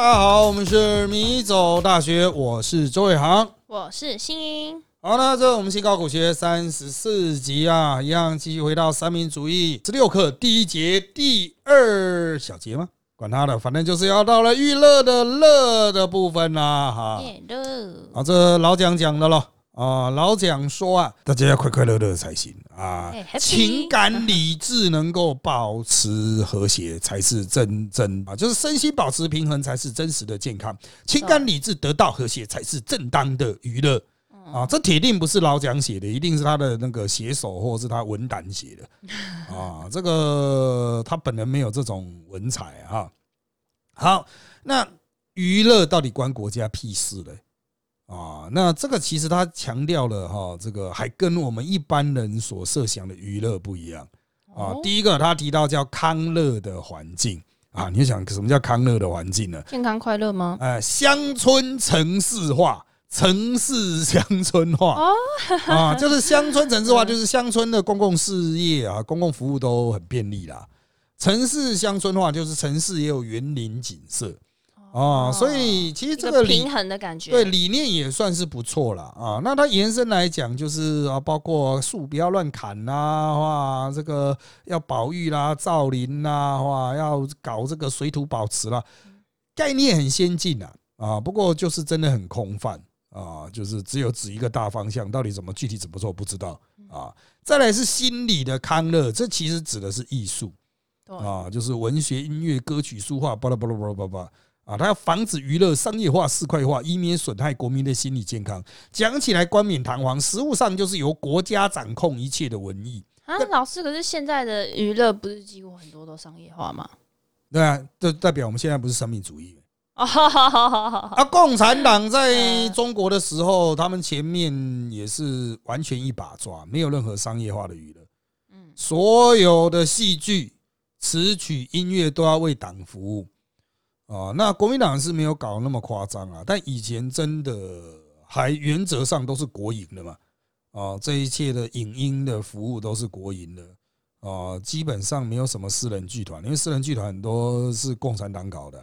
大家好，我们是米走大学，我是周伟航。我是新英，好，那这我们新高股学三十四集啊，一样继续回到三民主义十六课第一节第二小节吗？管他的，反正就是要到了娱乐的乐的部分啦，哈。耶乐，啊，这老蒋讲的了啊，老蒋说啊，大家要快快乐乐才行啊情感理智能够保持和谐才是真正啊，就是身心保持平衡才是真实的健康，情感理智得到和谐才是正当的娱乐。啊，这铁定不是老蒋写的，一定是他的那个写手或者是他文胆写的 啊。这个他本人没有这种文采啊。好，那娱乐到底关国家屁事嘞？啊，那这个其实他强调了哈，这个还跟我们一般人所设想的娱乐不一样啊。哦第一个，他提到叫康乐的环境啊，你想什么叫康乐的环境呢？健康快乐吗？呃，乡村城市化，城市乡村化哦啊，就是乡村城市化，就是乡村的公共事业啊，公共服务都很便利啦。城市乡村化就是城市也有园林景色啊，所以其实这个平衡的感觉，对，理念也算是不错了啊。那它延伸来讲，就是啊，包括树不要乱砍啦，哇，这个要保育啦、造林啦，哇，要搞这个水土保持啦，概念很先进啊啊，不过就是真的很空泛啊，就是只有指一个大方向，到底怎么具体怎么做不知道啊。再来是心理的康乐，这其实指的是艺术。啊，就是文学、音乐、歌曲、书画，巴拉巴拉巴拉巴拉啊，他要防止娱乐商业化、市侩化，以免损害国民的心理健康。讲起来冠冕堂皇，实物上就是由国家掌控一切的文艺。啊，老师，可是现在的娱乐不是几乎很多都商业化吗？对啊，这代表我们现在不是生命主义 啊。共产党在中国的时候，他们前面也是完全一把抓，没有任何商业化的娱乐。嗯，所有的戏剧、词曲、音乐都要为党服务啊。那国民党是没有搞那么夸张啊，但以前真的还原则上都是国营的嘛啊，这一切的影音的服务都是国营的啊，基本上没有什么私人剧团，因为私人剧团很多是共产党搞的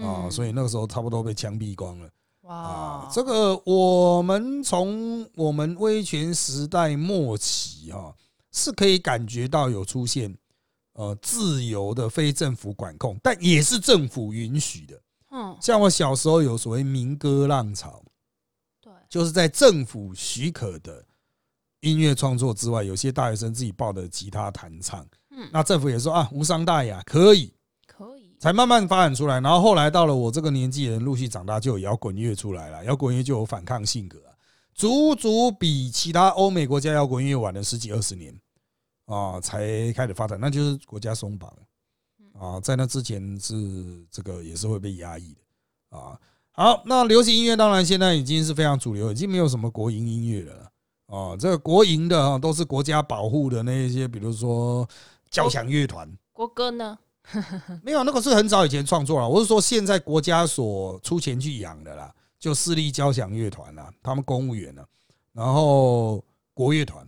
啊，所以以那个时候差不多被枪毙光了。哇啊，，这个我们从我们威权时代末期哈、是可以感觉到有出现呃自由的非政府管控，但也是政府允许的。嗯，像我小时候有所谓民歌浪潮，对，就是在政府许可的音乐创作之外，有些大学生自己抱的吉他弹唱，嗯，那政府也说啊无伤大雅，可以。可以，才慢慢发展出来。然后后来到了我这个年纪的人，陆续长大，就有摇滚乐出来了。摇滚乐就有反抗性格啊，足足比其他欧美国家摇滚乐晚了十几二十年啊，才开始发展。那就是国家松绑啊，在那之前是这个也是会被压抑的啊。好，那流行音乐当然现在已经是非常主流，已经没有什么国营音乐了啊。这个国营的啊，都是国家保护的那一些，比如说交响乐团。国歌呢？没有，那个是很早以前创作了。我是说，现在国家所出钱去养的啦，就私立交响乐团啦，他们公务员呢，然后国乐团，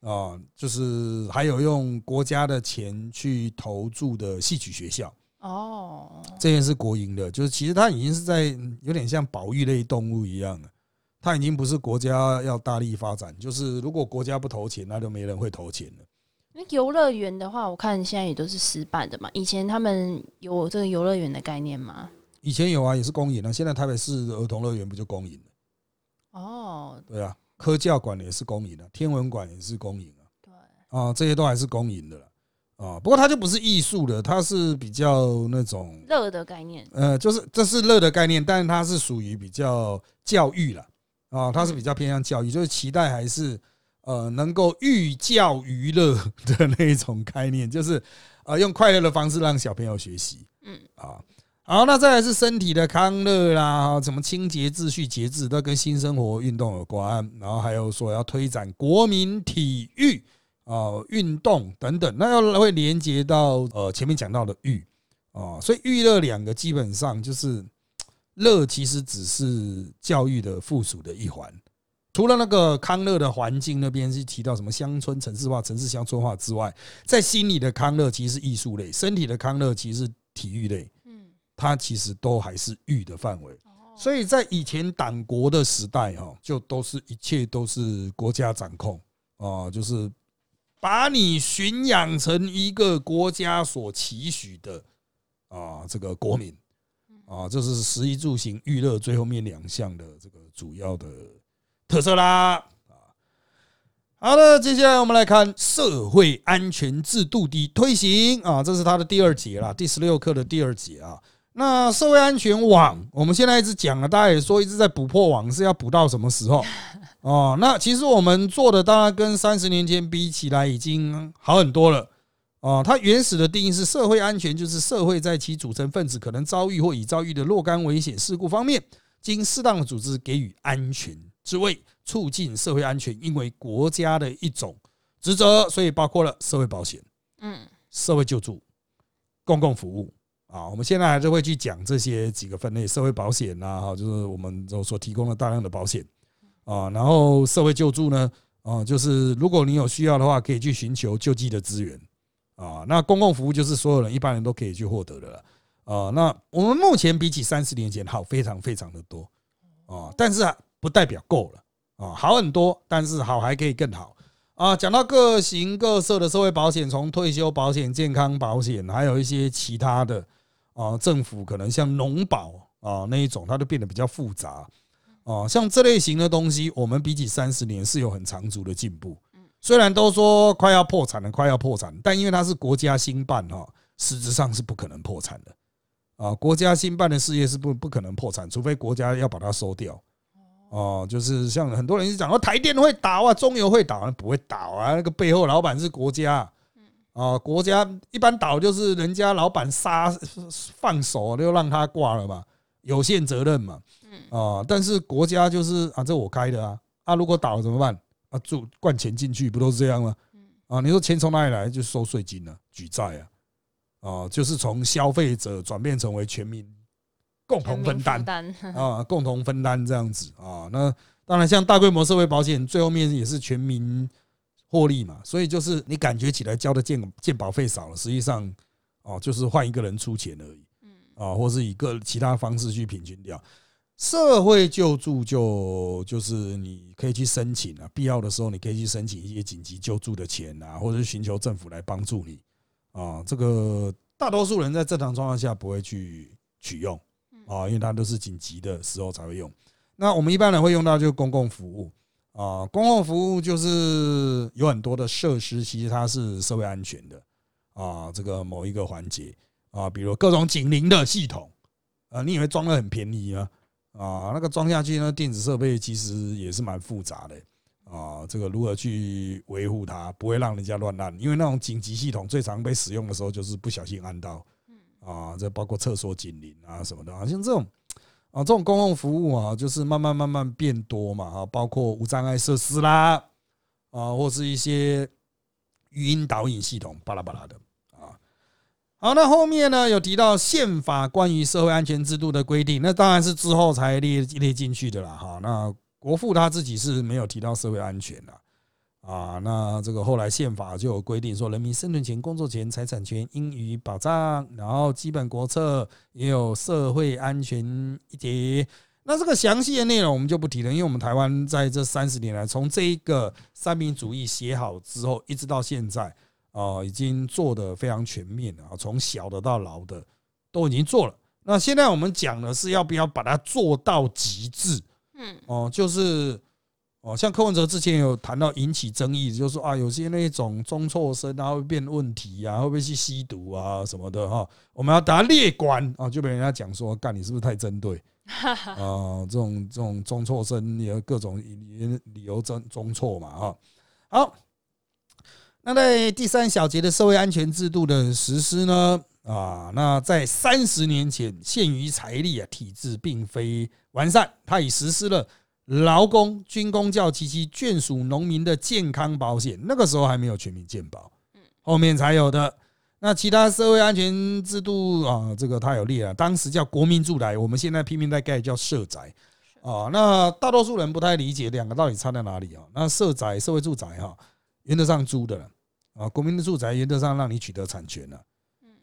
啊，就是还有用国家的钱去投注的戏曲学校，哦，这件是国营的，就是其实它已经是在有点像保育类动物一样了。它已经不是国家要大力发展，就是如果国家不投钱，那就没人会投钱了。那游乐园的话，我看现在也都是私办的嘛。以前他们有这个游乐园的概念吗？以前有啊，也是公营的，现在台北市的儿童乐园不就公营的？哦，对啊，科教馆也是公营的，天文馆也是公营啊，对，啊，这些都还是公营的了啊。不过它就不是艺术的，它是比较那种乐的概念，呃，就是这是乐的概念，但是它是属于比较教育了啊，它是比较偏向教育，就是期待还是呃能够寓教于乐的那一种概念，就是呃用快乐的方式让小朋友学习。嗯，啊。好，那再来是身体的康乐啦，什么清洁、秩序、节制，都跟新生活运动有关。然后还有说要推展国民体育啊、运动等等，那要会连接到呃前面讲到的育啊，所以育乐两个基本上就是乐，其实只是教育的附属的一环。除了那个康乐的环境那边是提到什么乡村城市化、城市乡村化之外，在心理的康乐其实是艺术类，身体的康乐其实是体育类。嗯，它其实都还是玉的范围。哦所以在以前党国的时代，哈，就都是一切都是国家掌控啊，就是把你驯养成一个国家所期许的啊这个国民啊，这是食衣住行娱乐最后面两项的这个主要的特色啦啊。好的，接下来我们来看社会安全制度的推行啊，这是它的第二节啦，第十六课的第二节啊。那社会安全网，我们现在一直讲了，大家也说一直在补破网，是要补到什么时候？哦，那其实我们做的当然跟三十年前比起来已经好很多了。哦，它原始的定义是社会安全，就是社会在其组成分子可能遭遇或已遭遇的若干危险事故方面，经适当的组织给予安全之位，促进社会安全，因为国家的一种职责，所以包括了社会保险、嗯，社会救助、公共服务。啊，我们现在还是会去讲这些几个分类，社会保险呐，哈，就是我们所提供的大量的保险啊，然后社会救助呢，啊，就是如果你有需要的话，可以去寻求救济的资源啊。那公共服务就是所有人一般人都可以去获得的了啊。那我们目前比起三十年前好非常非常的多啊，但是，不代表够了啊，好很多，但是好还可以更好。啊，讲到各形各色的社会保险，从退休保险、健康保险，还有一些其他的。啊，政府可能像农保啊那一种，它就变得比较复杂啊。像这类型的东西，我们比起三十年是有很长足的进步。虽然都说快要破产了，快要破产，但因为它是国家兴办哈，实质上是不可能破产的啊。国家兴办的事业是不不可能破产，除非国家要把它收掉。哦，就是像很多人讲说台电会倒啊，中油会倒，啊不会倒啊，那个背后老板是国家。啊，国家一般倒就是人家老板杀放手就让他挂了吧，有限责任嘛。啊，但是国家就是啊，这我开的啊，啊，如果倒了怎么办？啊，注灌钱进去不都是这样吗？啊，你说钱从哪里来？就收税金了，举债啊，啊，就是从消费者转变成为全民共同分担 啊，共同分担这样子啊。那当然，像大规模社会保险，最后面也是全民。获利嘛，所以就是你感觉起来交的健健保费少了，实际上哦，就是换一个人出钱而已，嗯啊，或是以个其他方式去平均掉。社会救助就就是你可以去申请啊，必要的时候你可以去申请一些紧急救助的钱啊，或者是寻求政府来帮助你啊。这个大多数人在正常状况下不会去取用啊，因为它都是紧急的时候才会用。那我们一般人会用到就是公共服务。啊，公共服务就是有很多的设施，其实它是社会安全的啊。这个某一个环节啊，比如各种警铃的系统啊，你以为装的很便宜啊？啊，那个装下去呢，电子设备其实也是蛮复杂的啊。这个如何去维护它，不会让人家乱按？因为那种紧急系统最常被使用的时候，就是不小心按到啊。这包括厕所警铃啊什么的，好像这种。啊，这种公共服务啊，就是慢慢慢慢变多嘛，啊，包括无障碍设施啦，啊，或是一些语音导引系统，巴拉巴拉的啊。好，那后面呢有提到宪法关于社会安全制度的规定，那当然是之后才列列进去的啦，哈。那国父他自己是没有提到社会安全的。啊，那这个后来宪法就有规定说，人民生存权、工作权、财产权应予保障。然后基本国策也有社会安全一节。那这个详细的内容我们就不提了，因为我们台湾在这三十年来，从这一个三民主义写好之后，一直到现在啊，已经做的非常全面了啊，从小的到老的都已经做了。那现在我们讲的是要不要把它做到极致？嗯，哦，就是。哦，像柯文哲之前有谈到引起争议，就是说啊，有些那种中辍生啊会变问题啊，会不会去吸毒啊什么的哈？我们要打列管啊，就被人家讲说，干你是不是太针对啊？这种这种中辍生有各种理理由中中辍嘛哈？好，那在第三小节的社会安全制度的实施呢啊，那在三十年前，限于财力啊，体制并非完善，它已实施了。劳工、军工教及其眷属农民的健康保险，那个时候还没有全民健保，后面才有的。那其他社会安全制度啊，这个太有列啊，当时叫国民住宅，我们现在拼命在盖叫社宅啊。那大多数人不太理解两个到底差在哪里啊？那社宅、社会住宅哈，原则上租的啊，国民的住宅原则上让你取得产权了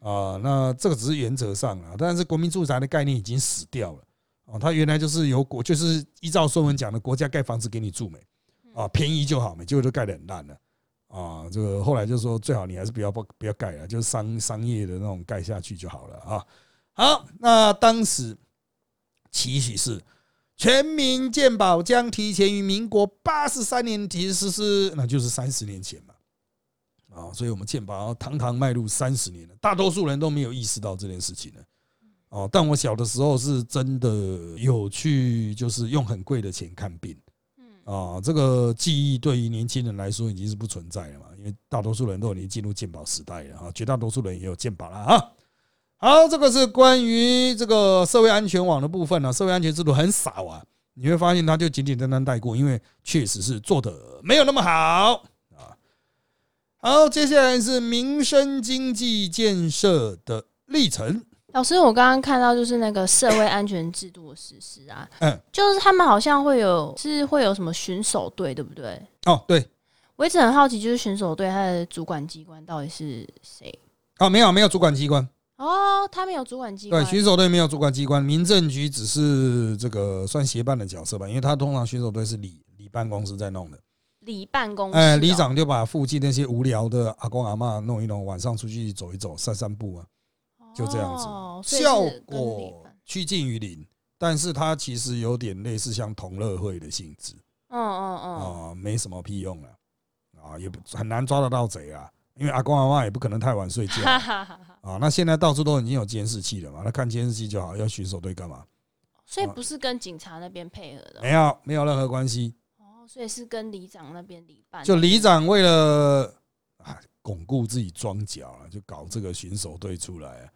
啊，那这个只是原则上啊，但是国民住宅的概念已经死掉了啊，它原来就是由国就是依照孙文讲的，国家盖房子给你住没啊，便宜就好没，结果都盖得很烂了啊，这个后来就说最好你还是不要不不要盖了，就是商商业的那种盖下去就好了啊。好，那当时期许是全民健保将提前于民国八十三年提实施，那就是三十年前嘛。啊，所以我们健保堂堂迈入三十年了，大多数人都没有意识到这件事情呢。哦，但我小的时候是真的有去，就是用很贵的钱看病。啊，这个记忆对于年轻人来说已经是不存在了嘛，因为大多数人都已经进入健保时代了啊，绝大多数人也有健保了啊。好，这个是关于这个社会安全网的部分呢，社会安全制度很少啊，你会发现它就简简单单带过，因为确实是做的没有那么好啊。好，接下来是民生经济建设的历程。老师，我刚刚看到就是那个社会安全制度的实施啊，嗯，就是他们好像会有是会有什么巡守队，对不对？哦，对，我一直很好奇，就是巡守队它的主管机关到底是谁？哦，没有，没有主管机关。哦，他没有主管机关。对，巡守队没有主管机关，民政局只是这个算协办的角色吧，因为他通常巡守队是里里办公室在弄的。里办公室，哎，里长就把附近那些无聊的阿公阿妈弄一弄，晚上出去走一走、散散步啊，就这样子，效果趋近于零。但是它其实有点类似像同乐会的性质，嗯嗯嗯，啊，没什么屁用了，啊，也不很难抓得到贼啊，因为阿公阿妈也不可能太晚睡觉，啊，那现在到处都已经有监视器了嘛，那看监视器就好，要巡守队干嘛？所以不是跟警察那边配合的，没有，没有任何关系。所以是跟里长那边里办，就里长为了啊巩固自己庄脚了，就搞这个巡守队出来。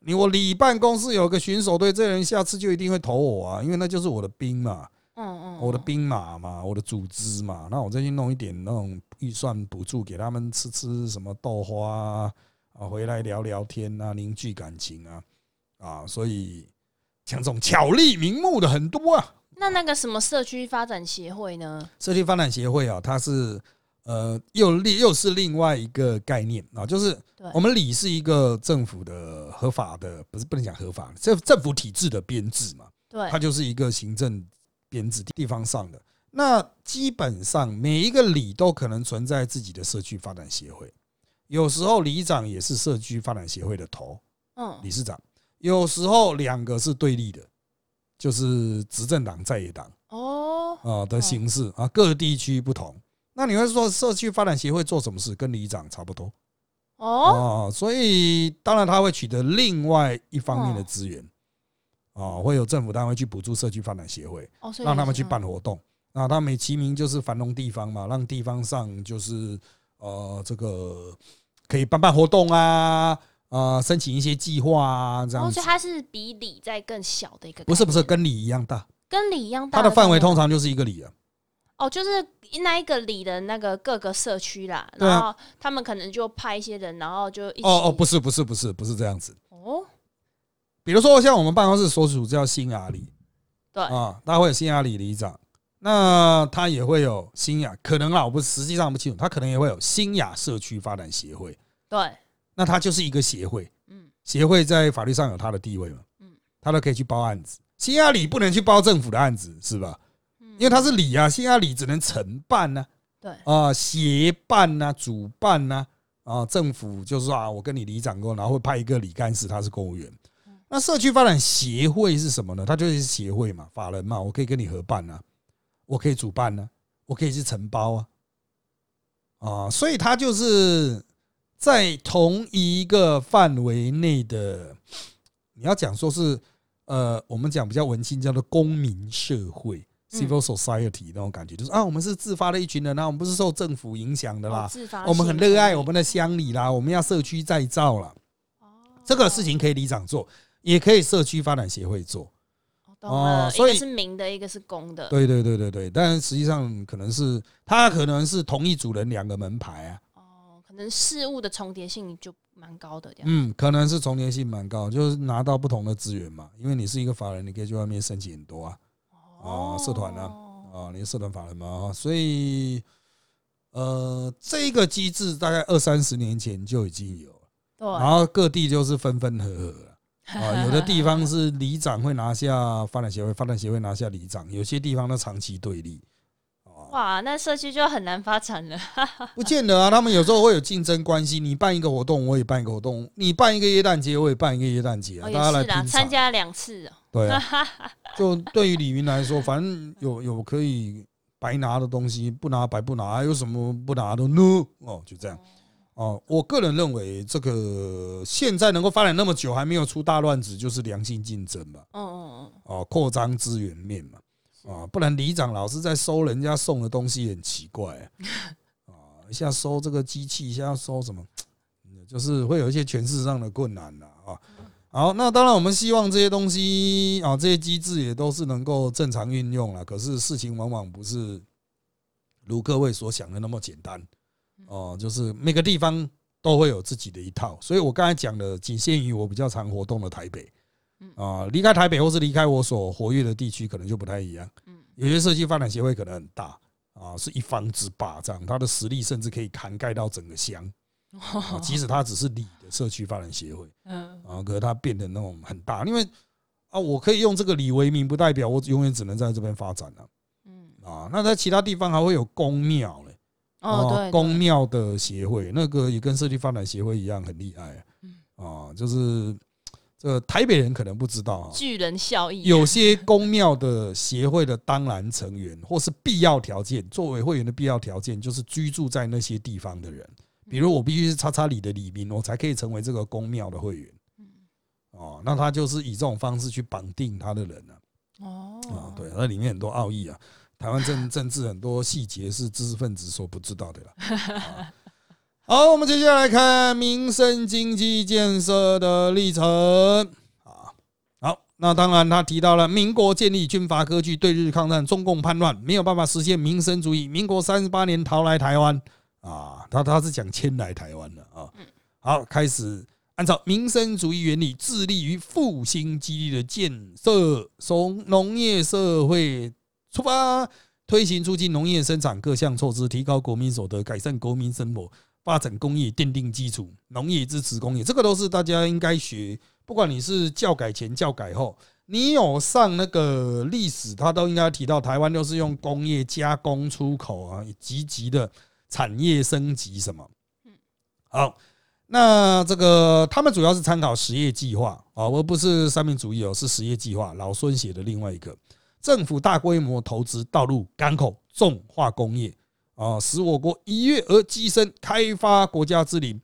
你我里办公室有个巡守队，这人下次就一定会投我啊，因为那就是我的兵嘛，嗯嗯，我的兵马嘛，我的组织嘛。那我再去弄一点那种预算补助给他们吃吃什么豆花啊，回来聊聊天啊，凝聚感情啊，啊，所以像这种巧立名目的很多啊。那那个什么社区发展协会呢？社区发展协会啊，它是呃又另又是另外一个概念啊，就是我们里是一个政府的合法的，不是不能讲合法，政政府体制的编制嘛，对，它就是一个行政编制地方上的。那基本上每一个里都可能存在自己的社区发展协会，有时候里长也是社区发展协会的头，嗯，理事长，有时候两个是对立的。就是执政党在野党哦啊的形式啊，各地区不同。那你会说社区发展协会做什么事？跟里长差不多哦啊，所以当然他会取得另外一方面的资源啊，会有政府单位去补助社区发展协会，让他们去办活动。那他美其名就是繁荣地方嘛，让地方上就是呃这个可以办办活动啊。呃，申请一些计划啊，这样子。所以它是比里在更小的一个。不是不是，跟里一样大。跟里一样大。它的范围通常就是一个里啊。哦，就是那一个里的那个各个社区啦，然后他们可能就派一些人，然后就一起。哦哦，不是不是不是不是这样子。哦。比如说像我们办公室所属叫新雅里，对啊，他会有新雅里里长，那他也会有新雅，可能啊，我不实际上不清楚，他可能也会有新雅社区发展协会。对。那他就是一个协会，嗯，协会在法律上有他的地位嘛，嗯，他都可以去包案子。新雅里不能去包政府的案子，是吧？因为它是礼啊，新阿里只能承办呢，对啊，协办呐，主办呐，啊，政府就是说啊，我跟你里长过，然后会派一个李干事，他是公务员。那社区发展协会是什么呢？它就是协会嘛，法人嘛，我可以跟你合办啊，我可以主办啊，我可以去承包啊，啊，所以它就是。在同一个范围内的，你要讲说是呃，我们讲比较文青叫做公民社会 （civil society） 那种感觉，就是啊，我们是自发的一群人啊，我们不是受政府影响的啦，我们很热爱我们的乡里啦，我们要社区再造了。这个事情可以里长做，也可以社区发展协会做。哦，所以是明的，一个是公的。对对对对对，但实际上可能是他可能是同一组人两个门牌啊。哦，可能事物的重叠性就蛮高的，嗯，可能是重叠性蛮高，就是拿到不同的资源嘛。因为你是一个法人，你可以去外面申请很多啊，啊，社团啊，啊，你是社团法人嘛，所以，呃，这个机制大概二三十年前就已经有对，然后各地就是分分合合了啊，有的地方是里长会拿下发展协会，发展协会拿下里长，有些地方呢长期对立。啊，哇，那社区就很难发展了。不见得啊，他们有时候会有竞争关系。你办一个活动，我也办一个活动；你办一个耶诞节，我也办一个耶诞节啊，哦，大家来。参加两次哦。对啊，就对于李云来说，反正有有可以白拿的东西，不拿白不拿，有什么不拿的呢？哦，就这样。哦，我个人认为，这个现在能够发展那么久，还没有出大乱子，就是良性竞争嘛。嗯嗯嗯，哦，扩张资源面嘛。啊，不然里长老是在收人家送的东西，很奇怪啊。啊，一下收这个机器，一下收什么，就是会有一些权势上的困难的啊。好，那当然我们希望这些东西啊，这些机制也都是能够正常运用了。可是事情往往不是如各位所想的那么简单哦，就是每个地方都会有自己的一套。所以我刚才讲的仅限于我比较常活动的台北啊，离开台北或是离开我所活跃的地区，可能就不太一样。有些社区发展协会可能很大啊，是一方之霸，这样它的实力甚至可以涵盖到整个乡。啊，即使它只是里的社区发展协会，嗯，啊，可是它变得那种很大，因为啊，我可以用这个里为名，不代表我永远只能在这边发展了。嗯，啊，那在其他地方还会有公庙嘞，哦，对，公庙的协会，那个也跟社区发展协会一样很厉害啊，就是这个台北人可能不知道啊，巨人效益，有些公庙的协会的当然成员或是必要条件，作为会员的必要条件就是居住在那些地方的人。比如我必须是叉叉里的里民，我才可以成为这个公庙的会员。哦，那他就是以这种方式去绑定他的人呢。哦啊，对，那里面很多奥义啊，台湾政 政治很多细节是知识分子所不知道的啦。啊好，我们接下来看民生经济建设的历程啊。好，那当然他提到了民国建立军阀割据，对日抗战，中共叛乱，没有办法实现民生主义。民国三十八年逃来台湾啊，他他是讲迁来台湾的啊。好，开始按照民生主义原理，致力于复兴基地的建设，从农业社会出发，推行促进农业生产各项措施，提高国民所得，改善国民生活，发展工业，奠定基础。农业支持工业，这个都是大家应该学。不管你是教改前、教改后，你有上那个历史，他都应该提到台湾都是用工业加工出口啊，积极的产业升级什么。好。那这个他们主要是参考实业计划啊，而不是三民主义哦，是实业计划。老孙写的另外一个，政府大规模投资道路、港口、重化工业啊，使我国一跃而跻身开发国家之林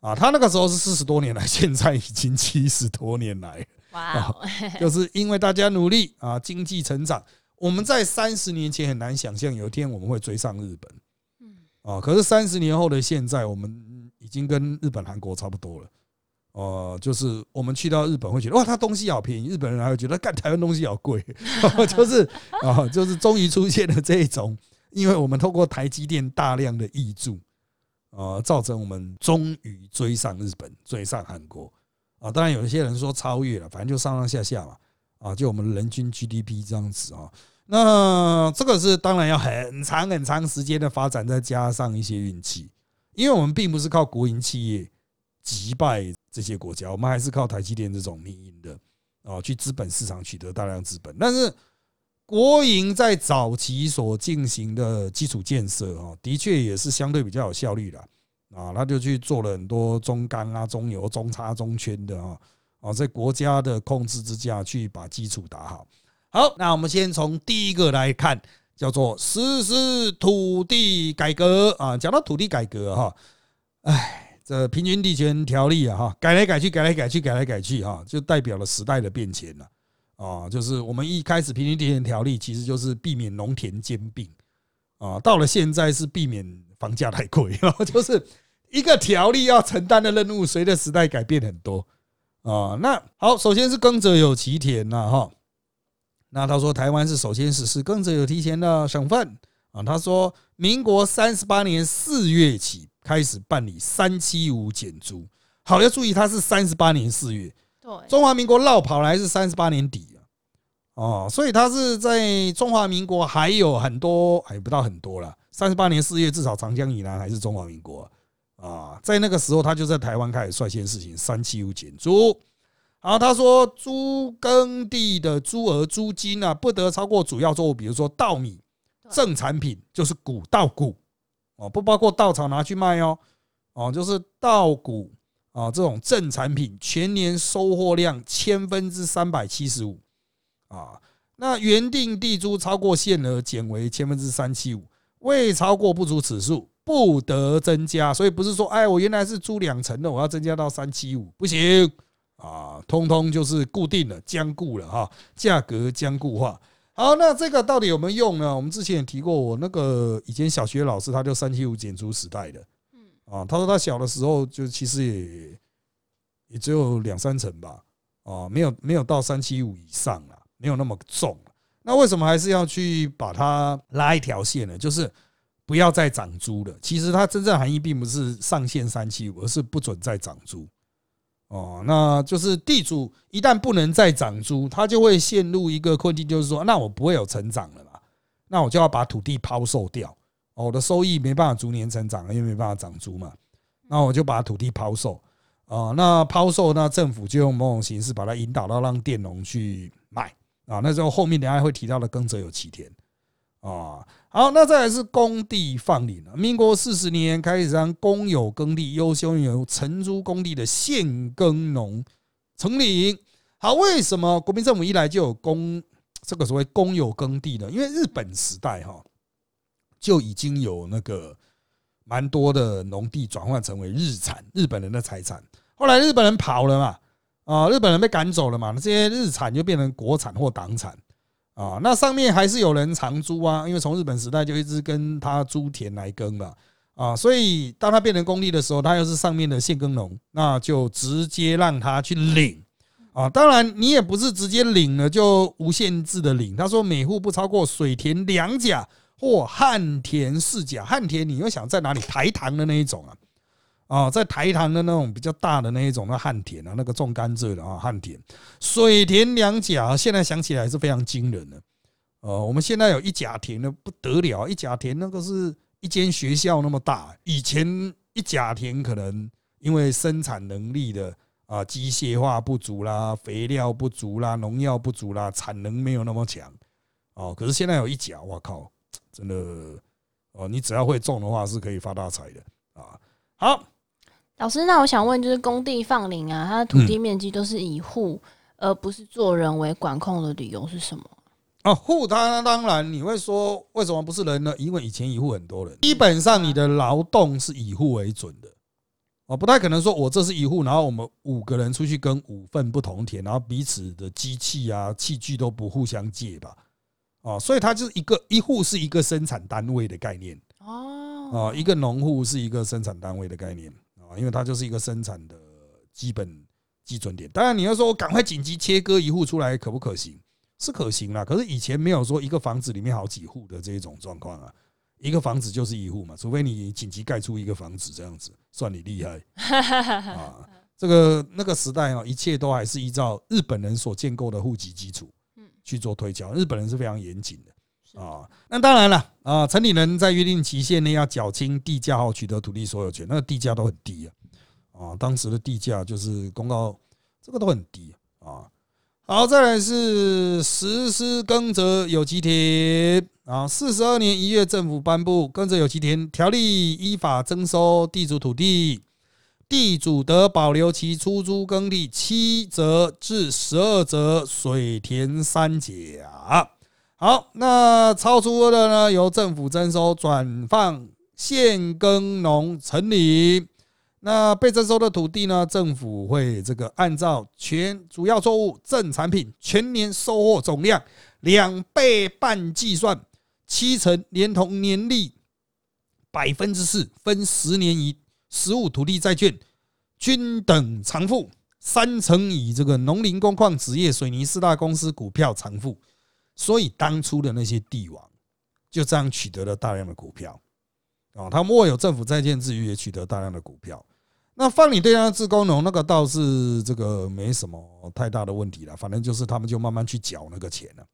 啊。他那个时候是四十多年来，现在已经七十多年来，哇哦，就是因为大家努力啊，经济成长。我们在三十年前很难想象有一天我们会追上日本，啊，可是三十年后的现在，我们已经跟日本、韩国差不多了。哦，就是我们去到日本会觉得哇，它东西好便宜，日本人还会觉得干台湾东西好贵，就是啊，就是终于出现了这一种，因为我们透过台积电大量的挹注，啊，造成我们终于追上日本，追上韩国啊。当然有一些人说超越了，反正就上上下下嘛，啊，就我们人均 GDP 这样子啊。那这个是当然要很长很长时间的发展，再加上一些运气，因为我们并不是靠国营企业击败这些国家，我们还是靠台积电这种民营的啊，去资本市场取得大量资本。但是国营在早期所进行的基础建设啊，的确也是相对比较有效率的啊，他就去做了很多中钢啊、中油、中差、中圈的啊啊，在国家的控制之下去把基础打好。好，那我们先从第一个来看，叫做实施土地改革啊。讲到土地改革哈，哎，这平均地权条例啊哈，改来改去，改来改去，改来改去哈，就代表了时代的变迁了啊。就是我们一开始平均地权条例其实就是避免农田兼并啊，到了现在是避免房价太贵啊，就是一个条例要承担的任务，随着时代改变很多啊。那好，首先是耕者有其田呐哈。那他说，台湾是首先实施耕者有提前的省份啊。他说，民国三十八年四月起开始办理三七五减租。好，要注意，他是三十八年四月，对，中华民国绕跑来是三十八年底啊。哦，所以他是在中华民国还有很多，还不到很多了。三十八年四月，至少长江以南还是中华民国啊。啊，在那个时候，他就在台湾开始率先实行三七五减租。好，他说租耕地的租额租金啊，不得超过主要作物，比如说稻米，正产品就是谷稻谷哦，不包括稻草拿去卖哦，哦，就是稻谷啊这种正产品，全年收获量千分之三百七十五啊。那原定地租超过限额减为千分之三七五，未超过不足此数不得增加。所以不是说，哎，我原来是租两层的，我要增加到三七五，不行啊，通通就是固定了、僵固了哈，价格僵固化。好，那这个到底有没有用呢？我们之前也提过，我那个以前小学老师他就三七五减租时代的，嗯啊，他说他小的时候就其实也也只有两三成吧，啊，没有没有到三七五以上了。没有那么重那为什么还是要去把它拉一条线呢？就是不要再涨租了。其实它真正含义并不是上限三七五，而是不准再涨租。哦，那就是地主一旦不能再涨租，他就会陷入一个困境，就是说，那我不会有成长了嘛？那我就要把土地抛售掉。哦我的收益没办法逐年成长，因为没办法涨租嘛。那我就把土地抛售。啊，那抛售，那政府就用某种形式把它引导到让佃农去卖。啊，那时候后面等下会提到的耕者有其田啊。好，那再来是工地放领了。民国四十年开始让公有耕地优先由承租工地的现耕农承领。好，为什么国民政府一来就有公这个所谓公有耕地呢？因为日本时代哈就已经有那个蛮多的农地转换成为日产，日本人的财产。后来日本人跑了嘛。啊，日本人被赶走了嘛？那这些日产就变成国产或党产啊。那上面还是有人长租啊，因为从日本时代就一直跟他租田来耕了啊。所以当他变成公地的时候，他又是上面的现耕农，那就直接让他去领啊。当然，你也不是直接领了就无限制的领。他说每户不超过水田两甲或旱田四甲。旱田你又想在哪里？台糖的那一种啊。啊，在台糖的那种比较大的那一种，那旱田啊，那个种甘蔗的啊，旱田，水田两甲，现在想起来是非常惊人的。呃，我们现在有一甲田的不得了，一甲田那个是一间学校那么大。以前一甲田可能因为生产能力的啊机械化不足啦，肥料不足啦，农药不足啦，产能没有那么强。哦，可是现在有一甲，我靠，真的哦，你只要会种的话，是可以发大财的啊。好。老师，那我想问，就是工地放林啊，它的土地面积都是以户而不是做人为管控的理由是什么？哦，户它当然你会说为什么不是人呢？因为以前以户很多人，基本上你的劳动是以户为准的，哦，不太可能说我这是一户，然后我们五个人出去跟五份不同田，然后彼此的机器啊器具都不互相借吧？哦，所以它就是一个一户是一个生产单位的概念哦，哦，一个农户是一个生产单位的概念。因为它就是一个生产的基本基准点。当然，你要说我赶快紧急切割一户出来，可不可行？是可行啦。可是以前没有说一个房子里面好几户的这一种状况啊。一个房子就是一户嘛，除非你紧急盖出一个房子这样子，算你厉害 啊。这个那个时代啊，一切都还是依照日本人所建构的户籍基础去做推敲。日本人是非常严谨的啊。那当然了啊，城里人在约定期限内要缴清地价后取得土地所有权，那个地价都很低啊。啊，当时的地价就是公告，这个都很低啊。好，再来是实施耕者有其田啊。四十二年一月，政府颁布《耕者有其田条例》，依法征收地主土地，地主得保留其出租耕地七折至十二折水田三甲。好，那超出的呢，由政府征收，转放现耕农城里。那被征收的土地呢？政府会这个按照全主要作物正产品全年收获总量两倍半计算，七成连同年利百分之四分十年以实物土地债券均等偿付，三成以这个农林工矿纸业水泥四大公司股票偿付。所以当初的那些帝王就这样取得了大量的股票啊，他们握有政府在建之余，也取得大量的股票。那放你对象自工农那个倒是这个没什么太大的问题了，反正就是他们就慢慢去缴那个钱了。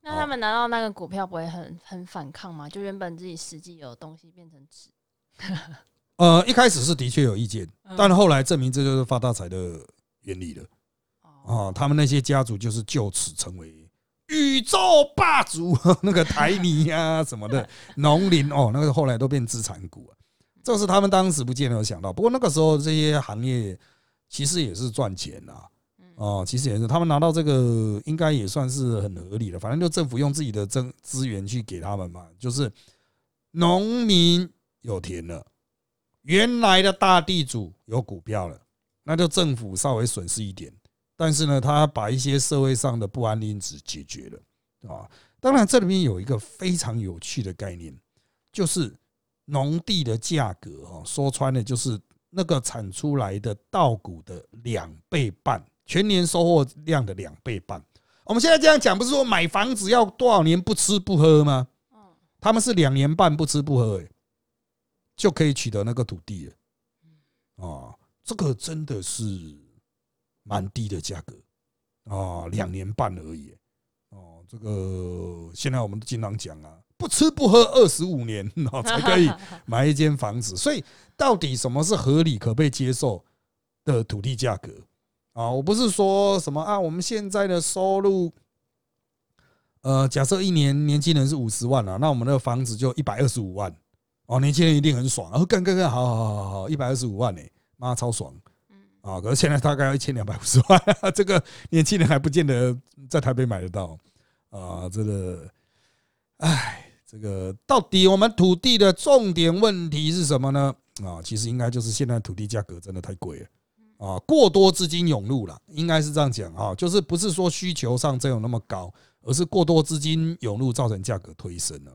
那他们拿到那个股票不会很很反抗吗？就原本自己实际有东西变成纸，呃，一开始是的确有意见，但后来证明这就是发大财的原理了。啊，他们那些家族就是就此成为宇宙霸主，那个台泥啊什么的，农林哦，那个后来都变资产股啊。这是他们当时不见得有想到，不过那个时候这些行业其实也是赚钱呐。哦，其实也是，他们拿到这个应该也算是很合理的。反正就政府用自己的增资源去给他们嘛，就是农民有田了，原来的大地主有股票了，那就政府稍微损失一点。但是呢，他把一些社会上的不安因子解决了，啊，当然这里面有一个非常有趣的概念，就是农地的价格哦，说穿了就是那个产出来的稻谷的两倍半，全年收获量的两倍半。我们现在这样讲，不是说买房子要多少年不吃不喝吗？他们是两年半不吃不喝，哎，就可以取得那个土地了，啊，这个真的是。蛮低的价格啊，两年半而已哦。这个现在我们经常讲啊，不吃不喝二十五年 哦才可以买一间房子。所以到底什么是合理可被接受的土地价格啊？我不是说什么啊，我们现在的收入，呃，假设一年年轻人是五十万啊，那我们的房子就一百二十五万哦，年轻人一定很爽，然后干干干，好好好好好，一百二十五万呢，妈超爽。啊，可是现在大概要一千两百五十万，这个年轻人还不见得在台北买得到啊！这个，哎，这个到底我们土地的重点问题是什么呢？啊，其实应该就是现在土地价格真的太贵了啊，过多资金涌入了，应该是这样讲啊，就是不是说需求上真有那么高，而是过多资金涌入造成价格推升了。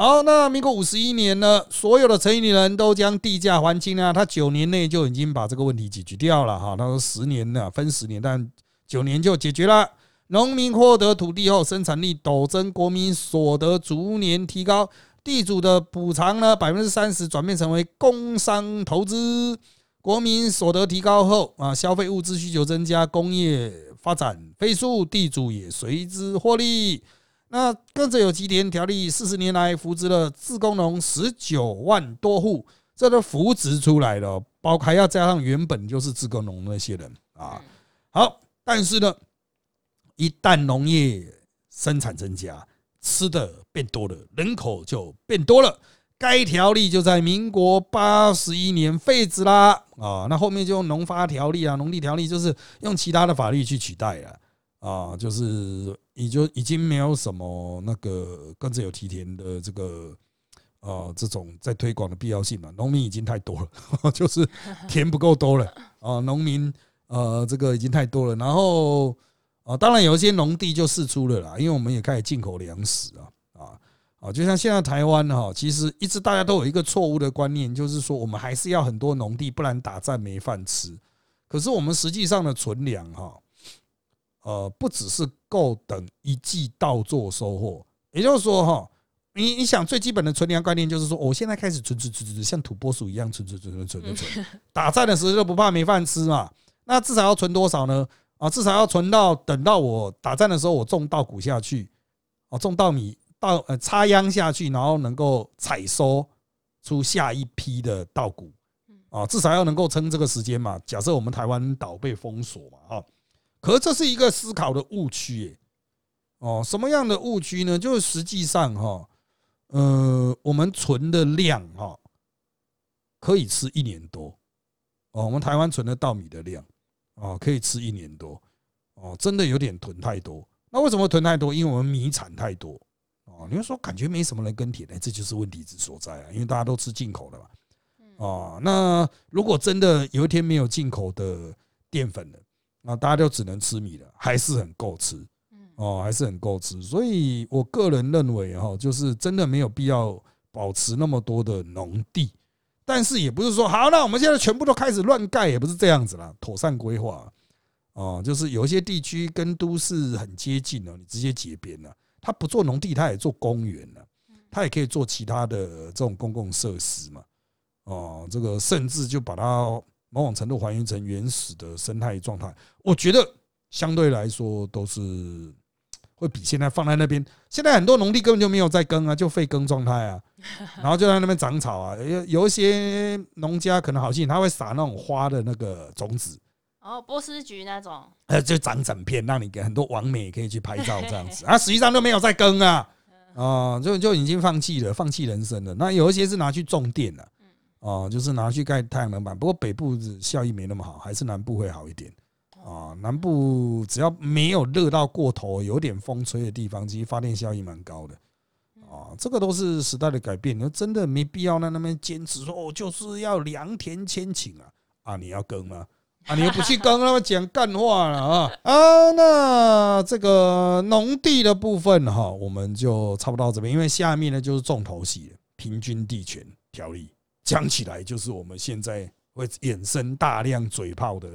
好，那民国五十一年呢，所有的城里人都将地价还清啊，他九年内就已经把这个问题解决掉了哈。他说十年呢，分十年，但九年就解决了。农民获得土地后，生产力陡增，国民所得逐年提高，地主的补偿呢，百分之三十转变成为工商投资，国民所得提高后啊，消费物资需求增加，工业发展飞速，地主也随之获利。那跟着有几点条例，四十年来扶植了自工农十九万多户，这都扶植出来了，包还要加上原本就是自工农那些人啊。好，但是呢，一旦农业生产增加，吃的变多了，人口就变多了，该条例就在民国八十一年废止啦啊。那后面就用农发条例啊，农地条例就是用其他的法律去取代了。啊，就是也就已经没有什么那个跟着有梯田的这个啊这种在推广的必要性了。农民已经太多了，就是田不够多了啊。农民呃这个已经太多了，然后啊当然有一些农地就释出了啦，因为我们也开始进口粮食啊啊啊，就像现在台湾哈，其实一直大家都有一个错误的观念，就是说我们还是要很多农地，不然打仗没饭吃。可是我们实际上的存粮哈。呃，不只是够等一季稻作收获，也就是说，哈，你你想最基本的存粮概念就是说，我现在开始存存存存，像土拨鼠一样存存存存存存存，打仗的时候就不怕没饭吃嘛。那至少要存多少呢？啊，至少要存到等到我打仗的时候，我种稻谷下去，哦，种稻米稻呃插秧下去，然后能够采收出下一批的稻谷，啊，至少要能够撑这个时间嘛。假设我们台湾岛被封锁嘛，哈。可这是一个思考的误区，哦，什么样的误区呢？就是实际上哈，呃，我们存的量哈，可以吃一年多，哦，我们台湾存的稻米的量，哦，可以吃一年多，哦，真的有点囤太多。那为什么囤太多？因为我们米产太多，哦，你会说感觉没什么人耕田呢？这就是问题之所在啊，因为大家都吃进口的嘛，哦，那如果真的有一天没有进口的淀粉了。那大家就只能吃米了，还是很够吃，哦，还是很够吃。所以我个人认为，哈，就是真的没有必要保持那么多的农地，但是也不是说好，那我们现在全部都开始乱盖，也不是这样子啦，妥善规划，哦，就是有一些地区跟都市很接近哦，你直接结边了，他不做农地，他也做公园了，他也可以做其他的这种公共设施嘛，哦，这个甚至就把它。某种程度还原成原始的生态状态，我觉得相对来说都是会比现在放在那边。现在很多农地根本就没有在耕啊，就废耕状态啊，然后就在那边长草啊。有有一些农家可能好心，他会撒那种花的那个种子，哦，波斯菊那种，呃，就长整片，让你给很多网美可以去拍照这样子。啊，实际上都没有在耕啊，啊，就就已经放弃了，放弃人生了。那有一些是拿去种电了，哦，就是拿去盖太阳能板。不过北部效益没那么好，还是南部会好一点。啊，南部只要没有热到过头，有点风吹的地方，其实发电效益蛮高的。啊，这个都是时代的改变，你真的没必要在那边坚持说哦，就是要良田千顷啊啊！你要耕吗？啊，你又不去耕，那么讲干话了啊啊！那这个农地的部分哈，我们就差不多到这边，因为下面呢就是重头戏平均地权条例，讲起来就是我们现在。会衍生大量嘴炮的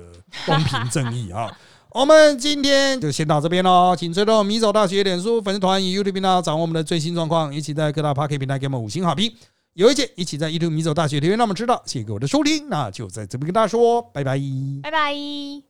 公平正义啊！我们今天就先到这边喽，请追踪米走大学脸书粉丝团与 YouTube 频道，掌握我们的最新状况，一起在各大 Park 平台给我们五星好评。有意见一起在 YouTube 米走大学留言，让我们知道。谢谢各位的收听，那就在这边跟大家说拜拜，拜拜。